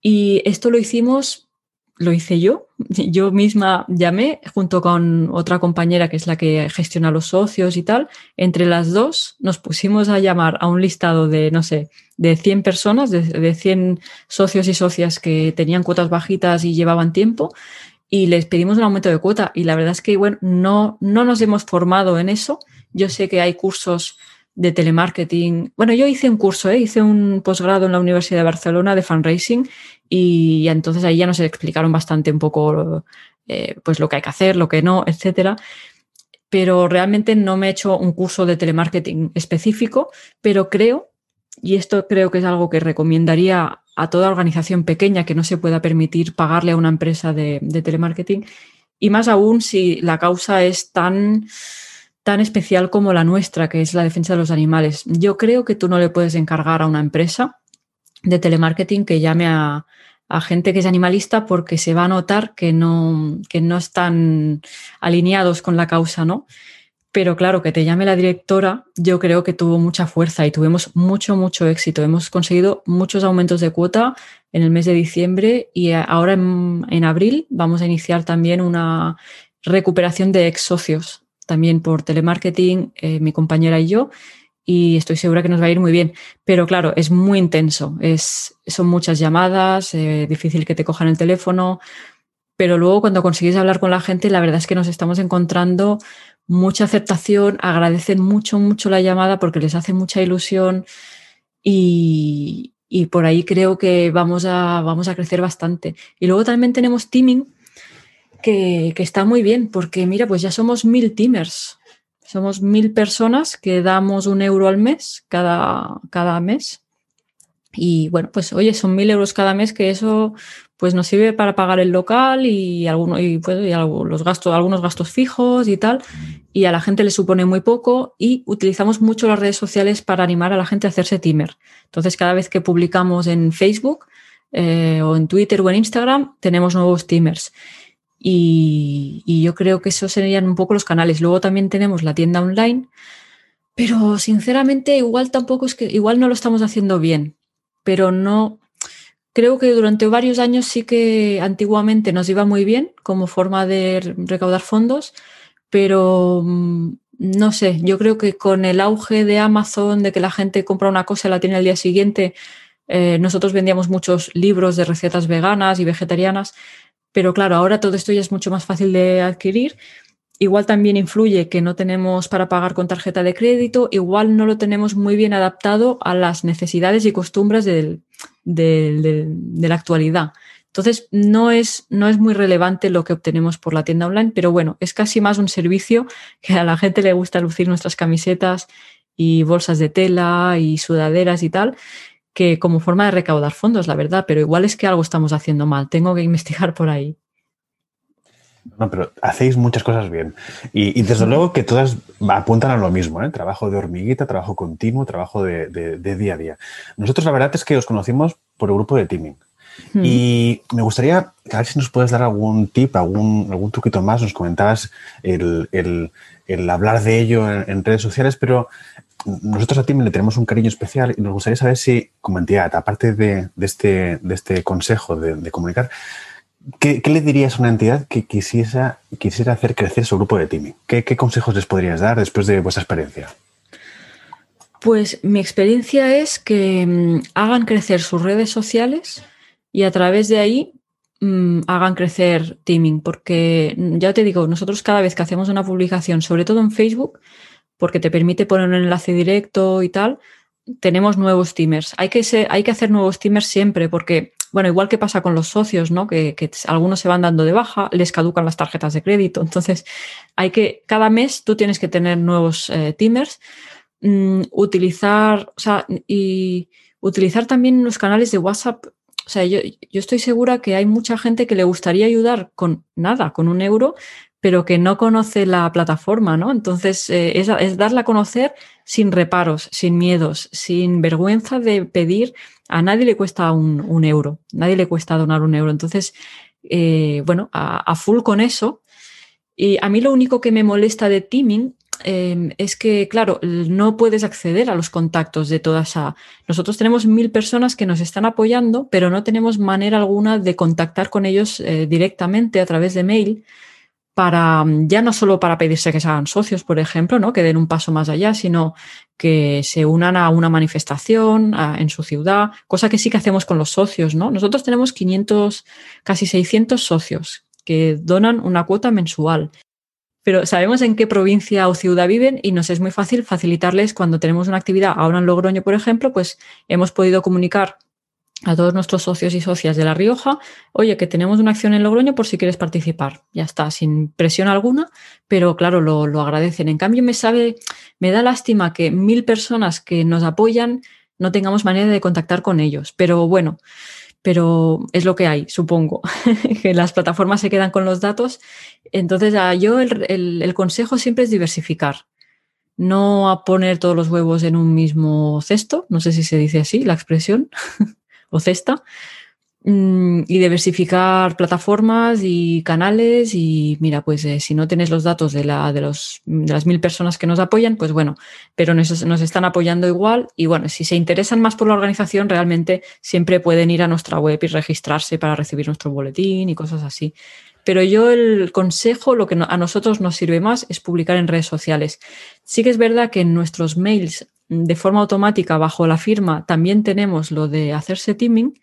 Y esto lo hicimos lo hice yo. Yo misma llamé junto con otra compañera que es la que gestiona los socios y tal. Entre las dos nos pusimos a llamar a un listado de, no sé, de 100 personas, de, de 100 socios y socias que tenían cuotas bajitas y llevaban tiempo y les pedimos un aumento de cuota. Y la verdad es que bueno, no, no nos hemos formado en eso. Yo sé que hay cursos de telemarketing. Bueno, yo hice un curso, ¿eh? hice un posgrado en la Universidad de Barcelona de fundraising y, entonces ahí ya nos explicaron bastante un poco eh, pues lo que hay que hacer, lo que no, etcétera. Pero realmente no me he hecho un curso de telemarketing específico, pero creo, y esto creo que es algo que recomendaría a toda organización pequeña que no se pueda permitir pagarle a una empresa de, de telemarketing, y más aún si la causa es tan tan especial como la nuestra, que es la defensa de los animales. Yo creo que tú no le puedes encargar a una empresa de telemarketing que llame a, gente que es animalista porque se va a notar que no, que no están alineados con la causa, ¿no? Pero claro, que te llame la directora, yo creo que tuvo mucha fuerza y tuvimos mucho, mucho éxito. Hemos conseguido muchos aumentos de cuota en el mes de diciembre y ahora en, en abril vamos a iniciar también una recuperación de ex socios también por telemarketing, eh, mi compañera y yo, y estoy segura que nos va a ir muy bien. Pero claro, es muy intenso, es, son muchas llamadas, eh, difícil que te cojan el teléfono, pero luego cuando consigues hablar con la gente, la verdad es que nos estamos encontrando mucha aceptación, agradecen mucho, mucho la llamada porque les hace mucha ilusión y, y por ahí creo que vamos a, vamos a crecer bastante. Y luego también tenemos teaming, que, está muy bien, porque mira, pues ya somos mil teamers. Somos mil personas que damos un euro al mes, cada, cada mes. Y bueno, pues oye, son mil euros cada mes que eso pues nos sirve para pagar el local y, algunos, y, pues, los gastos, algunos gastos fijos y tal. Y a la gente le supone muy poco y utilizamos mucho las redes sociales para animar a la gente a hacerse teamer. Entonces, cada vez que publicamos en Facebook eh, o en Twitter o en Instagram, tenemos nuevos teamers. Y, yo creo que esos serían un poco los canales. Luego también tenemos la tienda online, pero sinceramente igual tampoco es que, igual no lo estamos haciendo bien, pero no, creo que durante varios años sí que antiguamente nos iba muy bien como forma de recaudar fondos, pero mm, no sé, yo creo que con el auge de Amazon, de que la gente compra una cosa y la tiene al día siguiente, eh, nosotros vendíamos muchos libros de recetas veganas y vegetarianas pero claro, ahora todo esto ya es mucho más fácil de adquirir. Igual también influye que no tenemos para pagar con tarjeta de crédito, igual no lo tenemos muy bien adaptado a las necesidades y costumbres de la actualidad. Entonces, no es, no es muy relevante lo que obtenemos por la tienda online, pero bueno, es casi más un servicio que a la gente le gusta lucir nuestras camisetas y bolsas de tela y sudaderas y tal que como forma de recaudar fondos, la verdad, pero igual es que algo estamos haciendo mal, tengo que investigar por ahí.
No, pero hacéis muchas cosas bien. Y, desde luego que todas apuntan a lo mismo, ¿eh? trabajo de hormiguita, trabajo continuo, trabajo de, día a día. Nosotros la verdad es que os conocimos por el grupo de teaming. Hmm. Y me gustaría a ver si nos puedes dar algún tip, algún, algún truquito más. Nos comentabas el, hablar de ello en, redes sociales, pero nosotros a ti le tenemos un cariño especial y nos gustaría saber si, como entidad, aparte de, este, de este consejo de, comunicar, ¿qué, le dirías a una entidad que quisiera, quisiera hacer crecer su grupo de teaming? ¿Qué, consejos les podrías dar después de vuestra experiencia?
Pues mi experiencia es que mm, hagan crecer sus redes sociales y a través de ahí mm, hagan crecer teaming, porque mm, ya te digo, nosotros cada vez que hacemos una publicación, sobre todo en Facebook, porque te permite poner un enlace directo y tal, tenemos nuevos teamers. Hay que, hay que hacer nuevos teamers siempre porque, bueno, igual que pasa con los socios, ¿no? Que, algunos se van dando de baja, les caducan las tarjetas de crédito. Entonces, hay que, cada mes tú tienes que tener nuevos eh, teamers, mm, utilizar, o sea, y utilizar también los canales de WhatsApp. O sea, yo, yo estoy segura que hay mucha gente que le gustaría ayudar con nada, con un euro, pero que no conoce la plataforma, ¿no? Entonces, eh, es, darla a conocer sin reparos, sin miedos, sin vergüenza de pedir. A nadie le cuesta un, euro, nadie le cuesta donar un euro. Entonces, eh, bueno, a, full con eso. Y a mí lo único que me molesta de teaming em, es que, claro, no puedes acceder a los contactos de toda esa... Nosotros tenemos mil personas que nos están apoyando, pero no tenemos manera alguna de contactar con ellos eh, directamente a través de mail para, ya no solo para pedirse que se hagan socios, por ejemplo, ¿no? que den un paso más allá, sino que se unan a una manifestación en su ciudad, cosa que sí que hacemos con los socios. ¿no? Nosotros tenemos 500, casi 600 socios que donan una cuota mensual. Pero sabemos en qué provincia o ciudad viven y nos es muy fácil facilitarles cuando tenemos una actividad ahora en Logroño, por ejemplo, pues hemos podido comunicar a todos nuestros socios y socias de La Rioja, oye, que tenemos una acción en Logroño por si quieres participar. Ya está, sin presión alguna, pero claro, lo, lo, agradecen. En cambio, me sabe, me da lástima que mil personas que nos apoyan no tengamos manera de contactar con ellos. Pero bueno, pero es lo que hay, supongo, que las plataformas se quedan con los datos. Entonces, yo el, el, el consejo siempre es diversificar no a poner todos los huevos en un mismo cesto, no sé si se dice así la expresión, o cesta, mm, y diversificar plataformas y canales y mira, pues eh, si no tienes los datos de, la, de, los, de las mil personas que nos apoyan, pues bueno, pero nos, nos, están apoyando igual y bueno, si se interesan más por la organización, realmente siempre pueden ir a nuestra web y registrarse para recibir nuestro boletín y cosas así. Pero yo el consejo, lo que a nosotros nos sirve más es publicar en redes sociales. Sí que es verdad que en nuestros mails de forma automática bajo la firma también tenemos lo de hacerse teaming,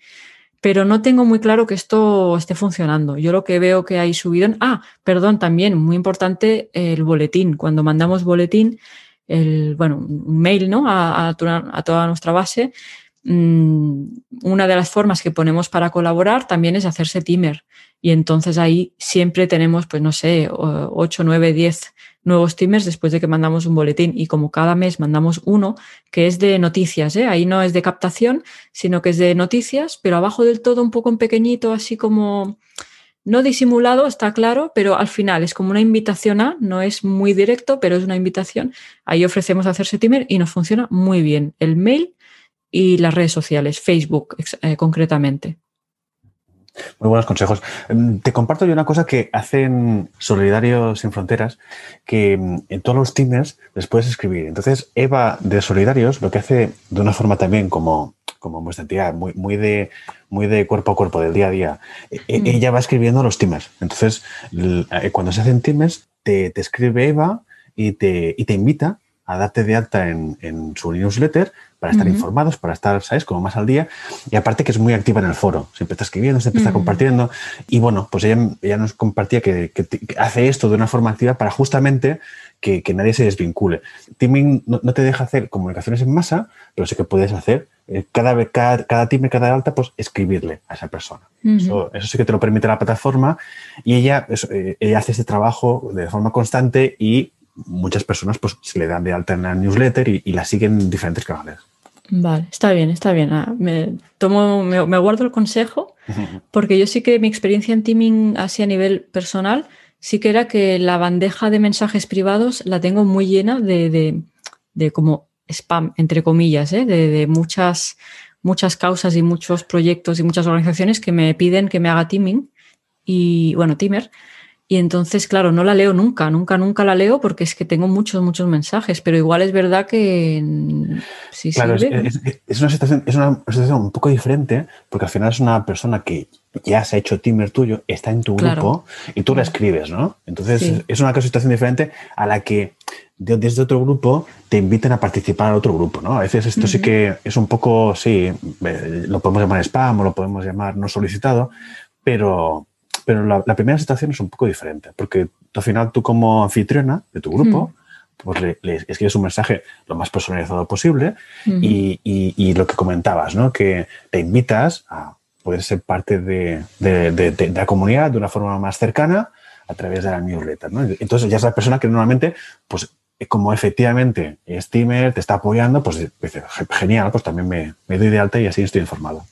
pero no tengo muy claro que esto esté funcionando. Yo lo que veo que hay subido. Ah, perdón, también muy importante el boletín. Cuando mandamos boletín, el, bueno, un mail ¿no? a, toda nuestra base, una de las formas que ponemos para colaborar también es hacerse timer. Y entonces ahí siempre tenemos, pues no sé, 8, 9, 10 nuevos teamers después de que mandamos un boletín. Y como cada mes mandamos uno que es de noticias, ¿eh? ahí no es de captación, sino que es de noticias, pero abajo del todo un poco en pequeñito, así como no disimulado, está claro, pero al final es como una invitación a, no es muy directo, pero es una invitación. Ahí ofrecemos hacerse timer y nos funciona muy bien el mail y las redes sociales, Facebook eh, concretamente.
Muy buenos consejos. Em, te comparto yo una cosa que hacen Solidarios Sin Fronteras, que em, en todos los teamers les puedes escribir. Entonces, Eva de Solidarios lo que hace de una forma también como, como vuestra entidad, muy, muy, de, muy de cuerpo a cuerpo, del día a día, e, mm. ella va escribiendo los teamers. Entonces, eh, cuando se hacen teamers, te, te escribe Eva y te, y te invita a darte de alta en, en su newsletter para estar uh -huh. informados, para estar, ¿sabes?, como más al día. Y aparte que es muy activa en el foro, siempre está escribiendo, siempre está uh -huh. compartiendo. Y bueno, pues ella, ella nos compartía que, que, que, hace esto de una forma activa para justamente que, que nadie se desvincule. Teaming no, no, te deja hacer comunicaciones en masa, pero sí que puedes hacer eh, cada vez, cada, cada team, cada alta, pues escribirle a esa persona. Uh -huh. eso, eso, sí que te lo permite la plataforma y ella, eso, eh, ella hace ese trabajo de forma constante y muchas personas pues se le dan de alta en la newsletter y, y la siguen en diferentes canales.
Vale, está bien, está bien. Ah, me, tomo, me, me, guardo el consejo porque yo sí que mi experiencia en teaming así a nivel personal sí que era que la bandeja de mensajes privados la tengo muy llena de, de, de como spam, entre comillas, ¿eh? de, de, muchas, muchas causas y muchos proyectos y muchas organizaciones que me piden que me haga teaming y, bueno, teamer. Y entonces, claro, no la leo nunca, nunca, nunca la leo porque es que tengo muchos, muchos mensajes, pero igual es verdad que
sí claro, sirve. Es, es, es, una situación, es una situación un poco diferente porque al final es una persona que ya se ha hecho teamer tuyo, está en tu grupo y tú la escribes, ¿no? Entonces sí. es una situación diferente a la que desde otro grupo te inviten a participar al otro grupo, ¿no? A veces esto uh -huh. sí que es un poco, sí, eh, lo podemos llamar spam o lo podemos llamar no solicitado, pero, pero la, la, primera situación es un poco diferente, porque al final tú como anfitriona de tu grupo, mm. pues le, le, escribes un mensaje lo más personalizado posible mm y, y, y, lo que comentabas, ¿no? Que te invitas a poder ser parte de, de, de, de, la comunidad de una forma más cercana a través de la newsletter, ¿no? Entonces ya es la persona que normalmente, pues como efectivamente Steamer, te está apoyando, pues dice, genial, pues también me, me doy de alta y así estoy informado.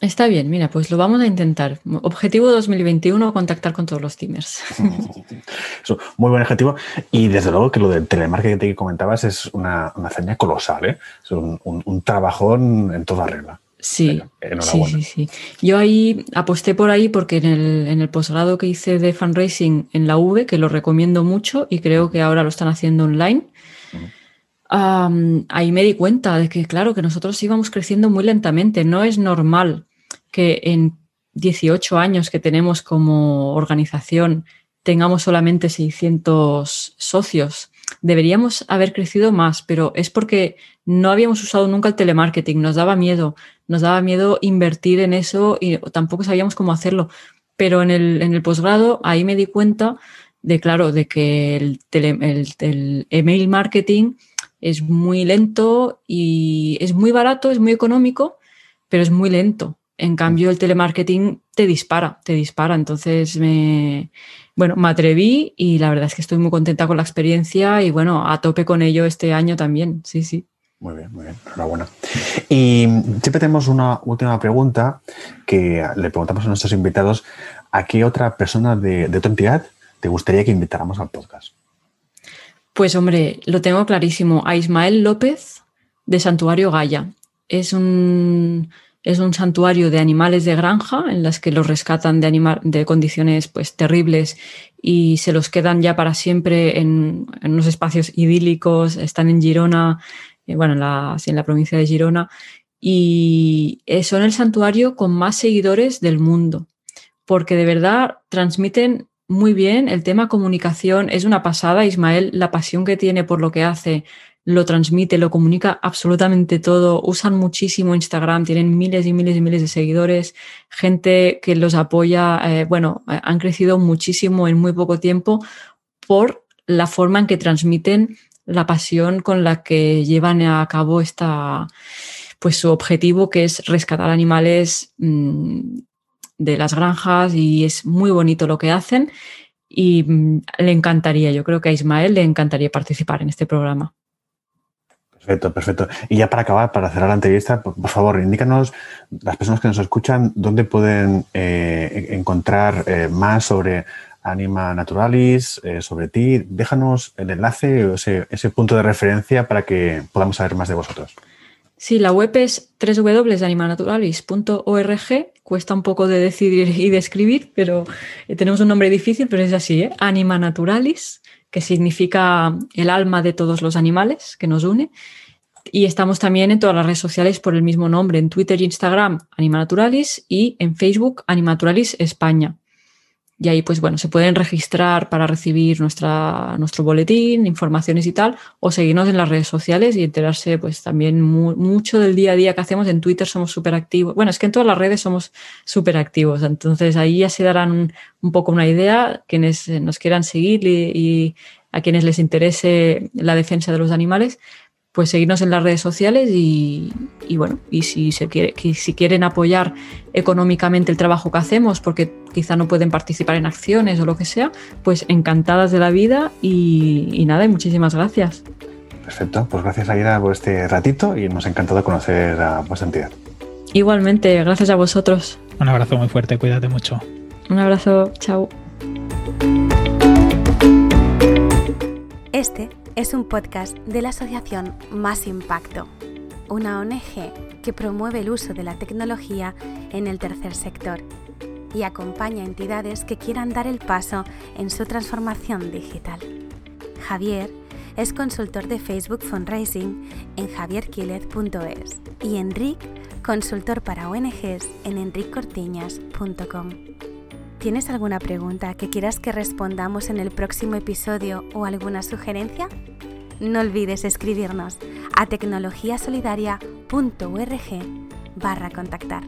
Está bien, mira, pues lo vamos a intentar. Objetivo 2021, contactar con todos los teamers.
Eso, muy buen objetivo. Y desde luego que lo del telemarketing que comentabas es una, una hazaña colosal, ¿eh? Es un, un, un trabajón en toda regla.
Sí, sí, sí, sí. Yo ahí aposté por ahí porque en el, en el posgrado que hice de fundraising en la V, que lo recomiendo mucho y creo que ahora lo están haciendo online, ahí me di cuenta de que, claro, que nosotros íbamos creciendo muy lentamente. No es normal que en 18 años que tenemos como organización tengamos solamente 600 socios. Deberíamos haber crecido más, pero es porque no habíamos usado nunca el telemarketing, nos daba miedo, nos daba miedo invertir en eso y tampoco sabíamos cómo hacerlo. Pero en el, en el posgrado ahí me di cuenta de, claro, de que el, el email marketing es muy lento y es muy barato, es muy económico, pero es muy lento. En cambio, el telemarketing te dispara, te dispara. Entonces, me, bueno, me atreví y la verdad es que estoy muy contenta con la experiencia y bueno, a tope con ello este año también. Sí, sí.
Muy bien, muy bien. Enhorabuena. Y siempre tenemos una última pregunta que le preguntamos a nuestros invitados. ¿A qué otra persona de, de tu entidad te gustaría que invitáramos al podcast?
Pues hombre, lo tengo clarísimo. A Ismael López de Santuario Gaya. Es un, es un santuario de animales de granja en las que los rescatan de, de condiciones pues, terribles y se los quedan ya para siempre en, unos espacios idílicos. Están en Girona, eh, bueno, en la, provincia de Girona. Y son el santuario con más seguidores del mundo, porque de verdad transmiten muy bien. El tema comunicación es una pasada. Ismael, la pasión que tiene por lo que hace, lo transmite, lo comunica absolutamente todo. Usan muchísimo Instagram, tienen miles y miles y miles de seguidores, gente que los apoya. Eh, bueno, eh, han crecido muchísimo en muy poco tiempo por la forma en que transmiten la pasión con la que llevan a cabo esta, pues su objetivo que es rescatar animales mm, de las granjas y es muy bonito lo que hacen y mm, le encantaría, yo creo que a Ismael le encantaría participar en este programa.
Perfecto, perfecto. Y ya para acabar, para cerrar la entrevista, por, favor, indícanos las personas que nos escuchan dónde pueden eh, encontrar eh, más sobre Anima Naturalis, eh, sobre ti. Déjanos el enlace, ese, ese punto de referencia para que podamos saber más de vosotros.
Sí, la web es www.animanaturalis.org. Cuesta un poco de decidir y de escribir, pero eh, tenemos un nombre difícil, pero es así, ¿eh? Anima Naturalis, que significa el alma de todos los animales que nos une. Y estamos también en todas las redes sociales por el mismo nombre, en Twitter y Instagram, Anima Naturalis, y en Facebook, Animaturalis España. Y ahí, pues bueno, se pueden registrar para recibir nuestra, nuestro boletín, informaciones y tal, o seguirnos en las redes sociales y enterarse, pues también mucho del día a día que hacemos. En Twitter somos súper activos. Bueno, es que en todas las redes somos súper activos. Entonces ahí ya se darán un, poco una idea quienes nos quieran seguir y a quienes les interese la defensa de los animales pues seguirnos en las redes sociales y, bueno, y si, se quiere, si quieren apoyar económicamente el trabajo que hacemos, porque quizá no pueden participar en acciones o lo que sea, pues encantadas de la vida y, nada, y muchísimas gracias.
Perfecto, pues gracias Aida por este ratito y nos ha encantado conocer a vuestra entidad.
Igualmente, gracias a vosotros.
Un abrazo muy fuerte, cuídate mucho.
Un abrazo, chao.
Este es un podcast de la asociación Más Impacto, una ONG que promueve el uso de la tecnología en el tercer sector y acompaña a entidades que quieran dar el paso en su transformación digital. Javier es consultor de Facebook Fundraising en javierquilez.es y Enric, consultor para ONGs en enriccortiñas.com. ¿Tienes alguna pregunta que quieras que respondamos en el próximo episodio o alguna sugerencia? No olvides escribirnos a tecnologiasolidaria.org barra contactar.